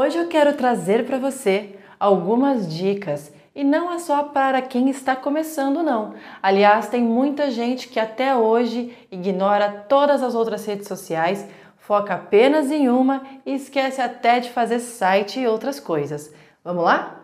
Hoje eu quero trazer para você algumas dicas e não é só para quem está começando, não. Aliás, tem muita gente que até hoje ignora todas as outras redes sociais, foca apenas em uma e esquece até de fazer site e outras coisas. Vamos lá?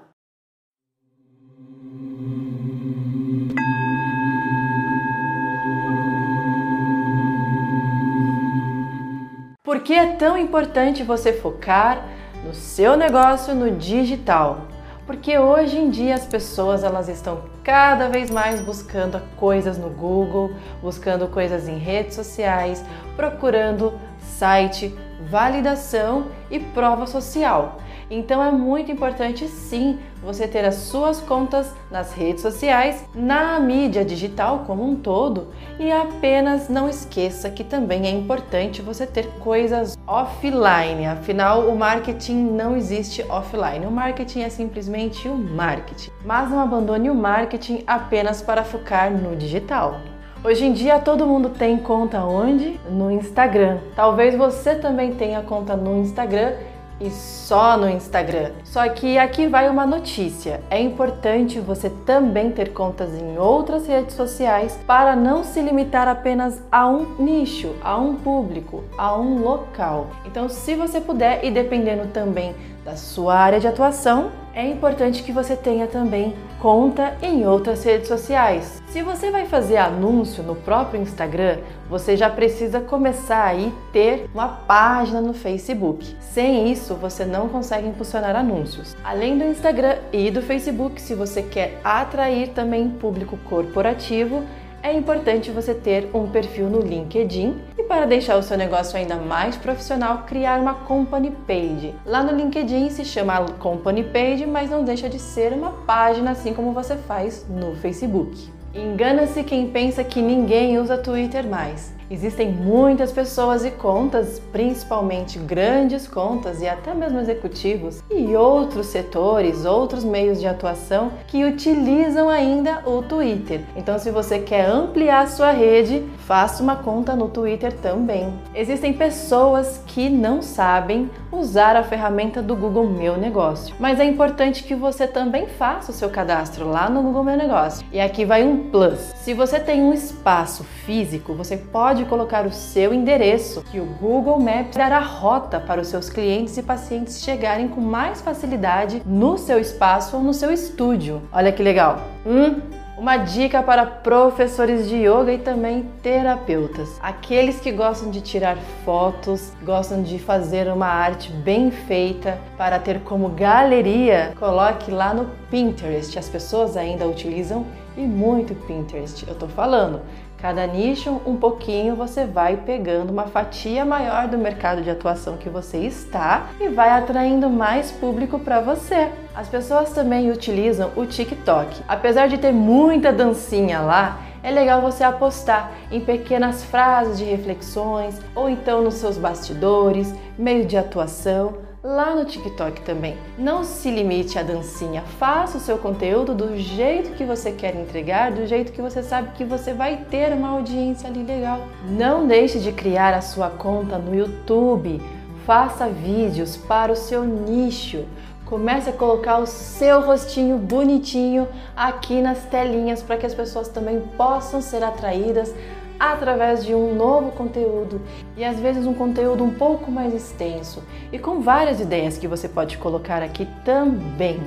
Por que é tão importante você focar no seu negócio no digital? Porque hoje em dia as pessoas elas estão cada vez mais buscando coisas no Google, buscando coisas em redes sociais, procurando site, validação e prova social. Então é muito importante sim você ter as suas contas nas redes sociais, na mídia digital como um todo e apenas não esqueça que também é importante você ter coisas offline. Afinal, o marketing não existe offline. O marketing é simplesmente o marketing. Mas não abandone o marketing apenas para focar no digital. Hoje em dia todo mundo tem conta onde? No Instagram. Talvez você também tenha conta no Instagram e só no Instagram. Só que aqui vai uma notícia: é importante você também ter contas em outras redes sociais para não se limitar apenas a um nicho, a um público, a um local. Então, se você puder, e dependendo também da sua área de atuação, é importante que você tenha também conta em outras redes sociais. Se você vai fazer anúncio no próprio Instagram, você já precisa começar aí ter uma página no Facebook. Sem isso, você não consegue impulsionar anúncios. Além do Instagram e do Facebook, se você quer atrair também público corporativo, é importante você ter um perfil no LinkedIn para deixar o seu negócio ainda mais profissional, criar uma company page. Lá no LinkedIn se chama company page, mas não deixa de ser uma página assim como você faz no Facebook. Engana-se quem pensa que ninguém usa Twitter mais. Existem muitas pessoas e contas, principalmente grandes contas e até mesmo executivos e outros setores, outros meios de atuação que utilizam ainda o Twitter. Então, se você quer ampliar sua rede, faça uma conta no Twitter também. Existem pessoas que não sabem usar a ferramenta do Google Meu Negócio, mas é importante que você também faça o seu cadastro lá no Google Meu Negócio. E aqui vai um plus. Se você tem um espaço físico, você pode pode colocar o seu endereço, que o Google Maps dará rota para os seus clientes e pacientes chegarem com mais facilidade no seu espaço ou no seu estúdio. Olha que legal! Hum? Uma dica para professores de yoga e também terapeutas. Aqueles que gostam de tirar fotos, gostam de fazer uma arte bem feita para ter como galeria, coloque lá no Pinterest. As pessoas ainda utilizam e muito Pinterest. Eu tô falando. Cada nicho, um pouquinho, você vai pegando uma fatia maior do mercado de atuação que você está e vai atraindo mais público para você. As pessoas também utilizam o TikTok. Apesar de ter muita dancinha lá, é legal você apostar em pequenas frases de reflexões ou então nos seus bastidores, meio de atuação lá no TikTok também. Não se limite à dancinha, faça o seu conteúdo do jeito que você quer entregar, do jeito que você sabe que você vai ter uma audiência ali legal. Não deixe de criar a sua conta no YouTube. Faça vídeos para o seu nicho. Comece a colocar o seu rostinho bonitinho aqui nas telinhas para que as pessoas também possam ser atraídas através de um novo conteúdo e às vezes um conteúdo um pouco mais extenso e com várias ideias que você pode colocar aqui também.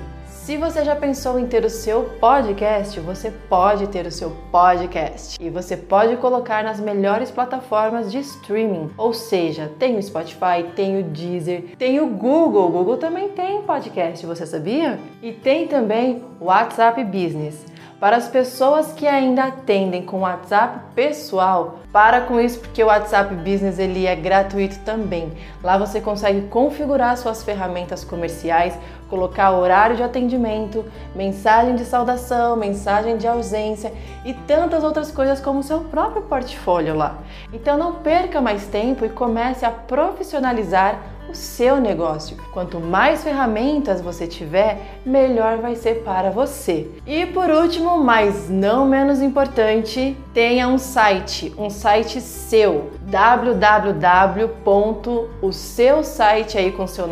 Se você já pensou em ter o seu podcast, você pode ter o seu podcast e você pode colocar nas melhores plataformas de streaming. Ou seja, tem o Spotify, tem o Deezer, tem o Google. O Google também tem podcast, você sabia? E tem também o WhatsApp Business. Para as pessoas que ainda atendem com WhatsApp pessoal, para com isso porque o WhatsApp Business ele é gratuito também. Lá você consegue configurar suas ferramentas comerciais, colocar horário de atendimento, mensagem de saudação, mensagem de ausência e tantas outras coisas como seu próprio portfólio lá. Então não perca mais tempo e comece a profissionalizar o seu negócio. Quanto mais ferramentas você tiver, melhor vai ser para você. E por último, mas não menos importante, tenha um site, um site seu, www.o aí com seu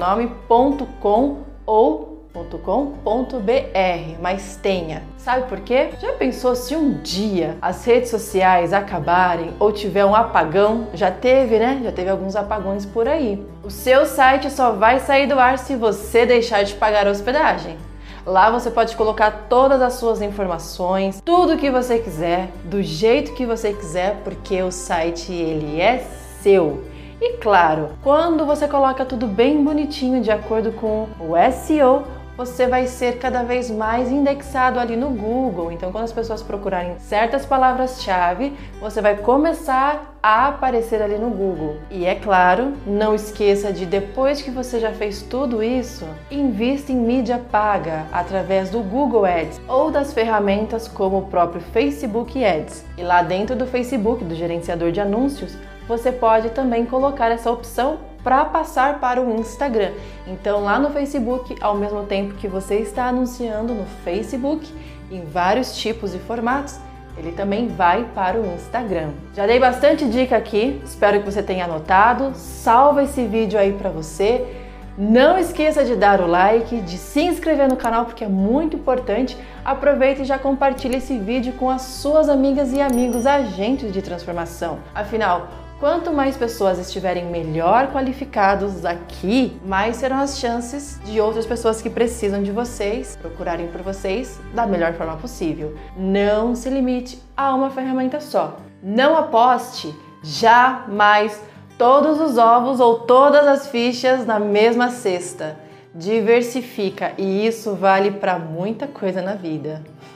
ou .com.br, mas tenha. Sabe por quê? Já pensou se um dia as redes sociais acabarem ou tiver um apagão? Já teve, né? Já teve alguns apagões por aí. O seu site só vai sair do ar se você deixar de pagar a hospedagem. Lá você pode colocar todas as suas informações, tudo que você quiser, do jeito que você quiser, porque o site ele é seu. E claro, quando você coloca tudo bem bonitinho de acordo com o SEO, você vai ser cada vez mais indexado ali no Google. Então, quando as pessoas procurarem certas palavras-chave, você vai começar a aparecer ali no Google. E é claro, não esqueça de depois que você já fez tudo isso, invista em mídia paga através do Google Ads ou das ferramentas como o próprio Facebook Ads. E lá dentro do Facebook, do gerenciador de anúncios, você pode também colocar essa opção para passar para o Instagram. Então, lá no Facebook, ao mesmo tempo que você está anunciando no Facebook, em vários tipos e formatos, ele também vai para o Instagram. Já dei bastante dica aqui, espero que você tenha anotado. Salva esse vídeo aí para você. Não esqueça de dar o like, de se inscrever no canal porque é muito importante. Aproveite e já compartilhe esse vídeo com as suas amigas e amigos agentes de transformação. Afinal, Quanto mais pessoas estiverem melhor qualificados aqui, mais serão as chances de outras pessoas que precisam de vocês procurarem por vocês da melhor forma possível. Não se limite a uma ferramenta só. Não aposte jamais todos os ovos ou todas as fichas na mesma cesta. Diversifica e isso vale para muita coisa na vida.